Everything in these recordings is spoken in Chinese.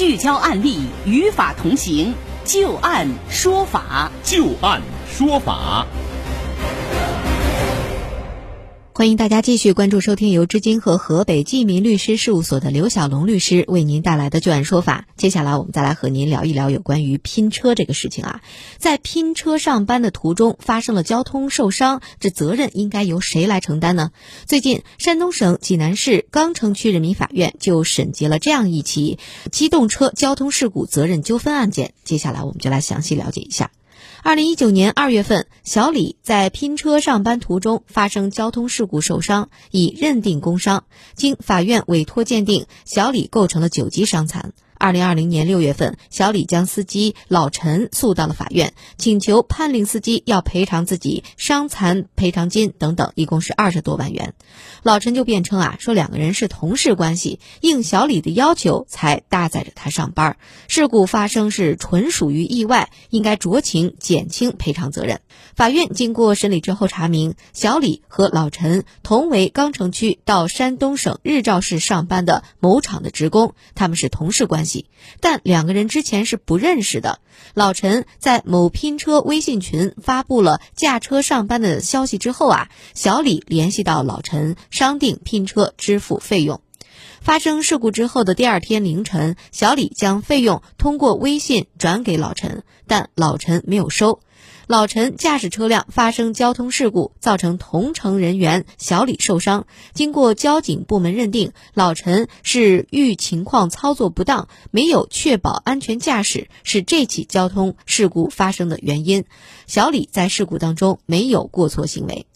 聚焦案例，与法同行，就案说法，就案说法。欢迎大家继续关注收听由知金和河北济民律师事务所的刘小龙律师为您带来的就案说法。接下来我们再来和您聊一聊有关于拼车这个事情啊，在拼车上班的途中发生了交通受伤，这责任应该由谁来承担呢？最近，山东省济南市钢城区人民法院就审结了这样一起机动车交通事故责任纠纷案件。接下来我们就来详细了解一下。二零一九年二月份，小李在拼车上班途中发生交通事故受伤，已认定工伤。经法院委托鉴定，小李构成了九级伤残。二零二零年六月份，小李将司机老陈诉到了法院，请求判令司机要赔偿自己伤残赔偿金等等，一共是二十多万元。老陈就辩称啊，说两个人是同事关系，应小李的要求才搭载着他上班，事故发生是纯属于意外，应该酌情减轻赔偿责任。法院经过审理之后查明，小李和老陈同为钢城区到山东省日照市上班的某厂的职工，他们是同事关系。但两个人之前是不认识的。老陈在某拼车微信群发布了驾车上班的消息之后啊，小李联系到老陈商定拼车支付费用。发生事故之后的第二天凌晨，小李将费用通过微信转给老陈，但老陈没有收。老陈驾驶车辆发生交通事故，造成同乘人员小李受伤。经过交警部门认定，老陈是遇情况操作不当，没有确保安全驾驶，是这起交通事故发生的原因。小李在事故当中没有过错行为。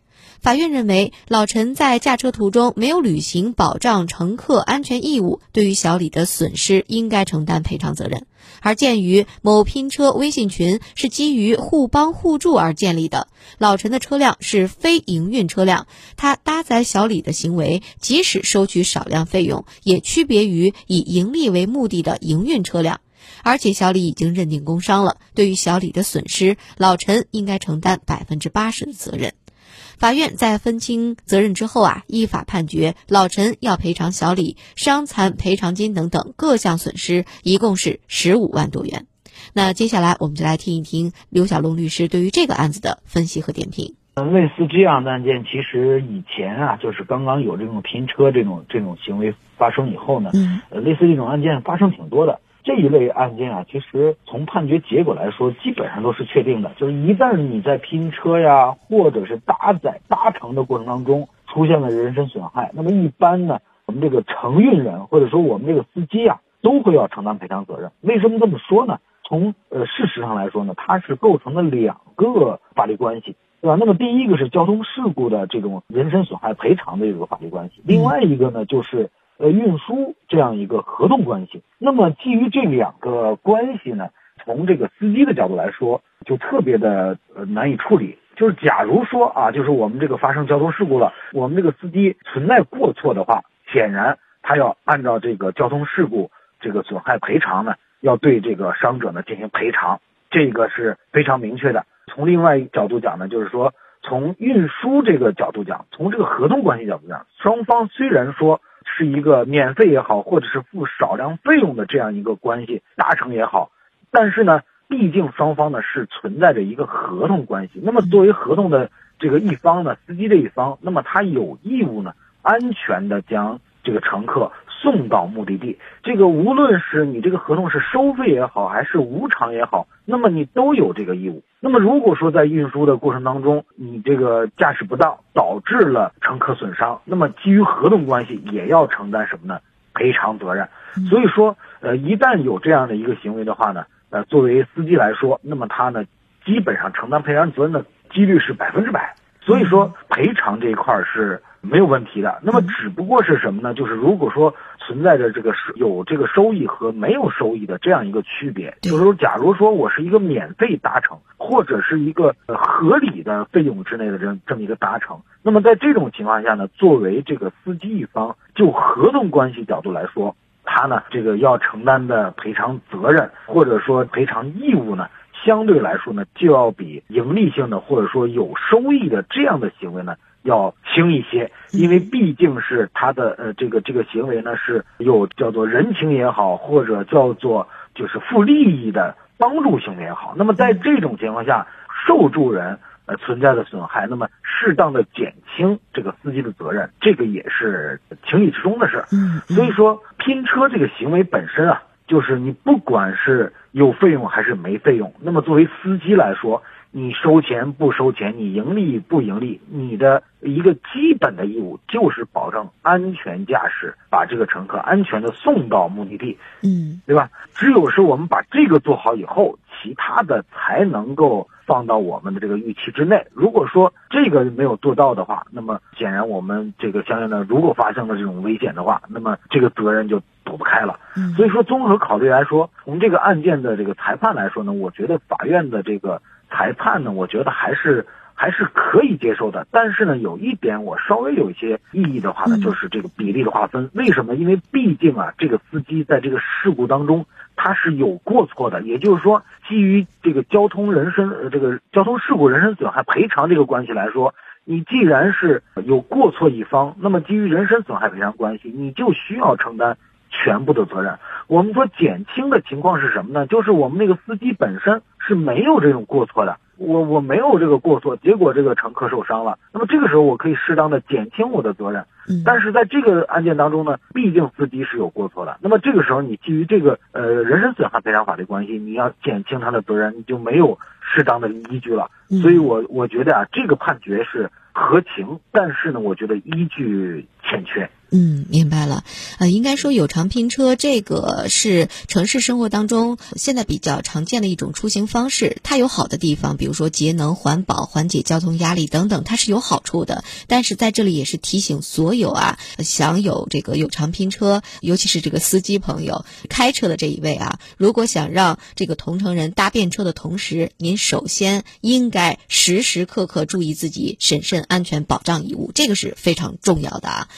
法院认为，老陈在驾车途中没有履行保障乘客安全义务，对于小李的损失应该承担赔偿责任。而鉴于某拼车微信群是基于互帮互助而建立的，老陈的车辆是非营运车辆，他搭载小李的行为，即使收取少量费用，也区别于以盈利为目的的营运车辆。而且小李已经认定工伤了，对于小李的损失，老陈应该承担百分之八十的责任。法院在分清责任之后啊，依法判决老陈要赔偿小李伤残赔偿金等等各项损失，一共是十五万多元。那接下来我们就来听一听刘小龙律师对于这个案子的分析和点评。类似这样的案件，其实以前啊，就是刚刚有这种拼车这种这种行为发生以后呢，呃，类似这种案件发生挺多的。这一类案件啊，其实从判决结果来说，基本上都是确定的。就是一旦你在拼车呀，或者是搭载搭乘的过程当中出现了人身损害，那么一般呢，我们这个承运人或者说我们这个司机啊，都会要承担赔偿责任。为什么这么说呢？从呃事实上来说呢，它是构成了两个法律关系，对吧？那么第一个是交通事故的这种人身损害赔偿的这个法律关系，另外一个呢就是。呃，运输这样一个合同关系，那么基于这两个关系呢，从这个司机的角度来说，就特别的呃难以处理。就是假如说啊，就是我们这个发生交通事故了，我们这个司机存在过错的话，显然他要按照这个交通事故这个损害赔偿呢，要对这个伤者呢进行赔偿，这个是非常明确的。从另外一个角度讲呢，就是说从运输这个角度讲，从这个合同关系角度讲，双方虽然说。是一个免费也好，或者是付少量费用的这样一个关系达成也好，但是呢，毕竟双方呢是存在着一个合同关系。那么作为合同的这个一方呢，司机这一方，那么他有义务呢，安全的将这个乘客。送到目的地，这个无论是你这个合同是收费也好，还是无偿也好，那么你都有这个义务。那么如果说在运输的过程当中，你这个驾驶不当导致了乘客损伤，那么基于合同关系也要承担什么呢？赔偿责任。所以说，呃，一旦有这样的一个行为的话呢，呃，作为司机来说，那么他呢，基本上承担赔偿责任的几率是百分之百。所以说，赔偿这一块是。没有问题的，那么只不过是什么呢？就是如果说存在着这个有这个收益和没有收益的这样一个区别，就是说，假如说我是一个免费达成，或者是一个合理的费用之内的这这么一个达成，那么在这种情况下呢，作为这个司机一方，就合同关系角度来说，他呢这个要承担的赔偿责任或者说赔偿义务呢，相对来说呢，就要比盈利性的或者说有收益的这样的行为呢。要轻一些，因为毕竟是他的呃这个这个行为呢是有叫做人情也好，或者叫做就是负利益的帮助行为也好。那么在这种情况下，受助人呃存在的损害，那么适当的减轻这个司机的责任，这个也是情理之中的事儿。嗯，所以说拼车这个行为本身啊，就是你不管是有费用还是没费用，那么作为司机来说。你收钱不收钱，你盈利不盈利，你的一个基本的义务就是保证安全驾驶，把这个乘客安全的送到目的地，嗯，对吧？只有是我们把这个做好以后，其他的才能够放到我们的这个预期之内。如果说这个没有做到的话，那么显然我们这个相应的，如果发生了这种危险的话，那么这个责任就躲不开了。嗯，所以说综合考虑来说，从这个案件的这个裁判来说呢，我觉得法院的这个。裁判呢，我觉得还是还是可以接受的。但是呢，有一点我稍微有一些异议的话呢，就是这个比例的划分。为什么？因为毕竟啊，这个司机在这个事故当中他是有过错的。也就是说，基于这个交通人身呃这个交通事故人身损害赔偿这个关系来说，你既然是有过错一方，那么基于人身损害赔偿关系，你就需要承担全部的责任。我们说减轻的情况是什么呢？就是我们那个司机本身。是没有这种过错的，我我没有这个过错，结果这个乘客受伤了，那么这个时候我可以适当的减轻我的责任。嗯，但是在这个案件当中呢，毕竟司机是有过错的，那么这个时候你基于这个呃人身损害赔偿法律关系，你要减轻他的责任，你就没有适当的依据了。所以我我觉得啊，这个判决是合情，但是呢，我觉得依据欠缺。嗯，明白了。呃，应该说有偿拼车这个是城市生活当中现在比较常见的一种出行方式。它有好的地方，比如说节能环保、缓解交通压力等等，它是有好处的。但是在这里也是提醒所有啊，享有这个有偿拼车，尤其是这个司机朋友开车的这一位啊，如果想让这个同城人搭便车的同时，您首先应该时时刻刻注意自己审慎安全保障义务，这个是非常重要的啊。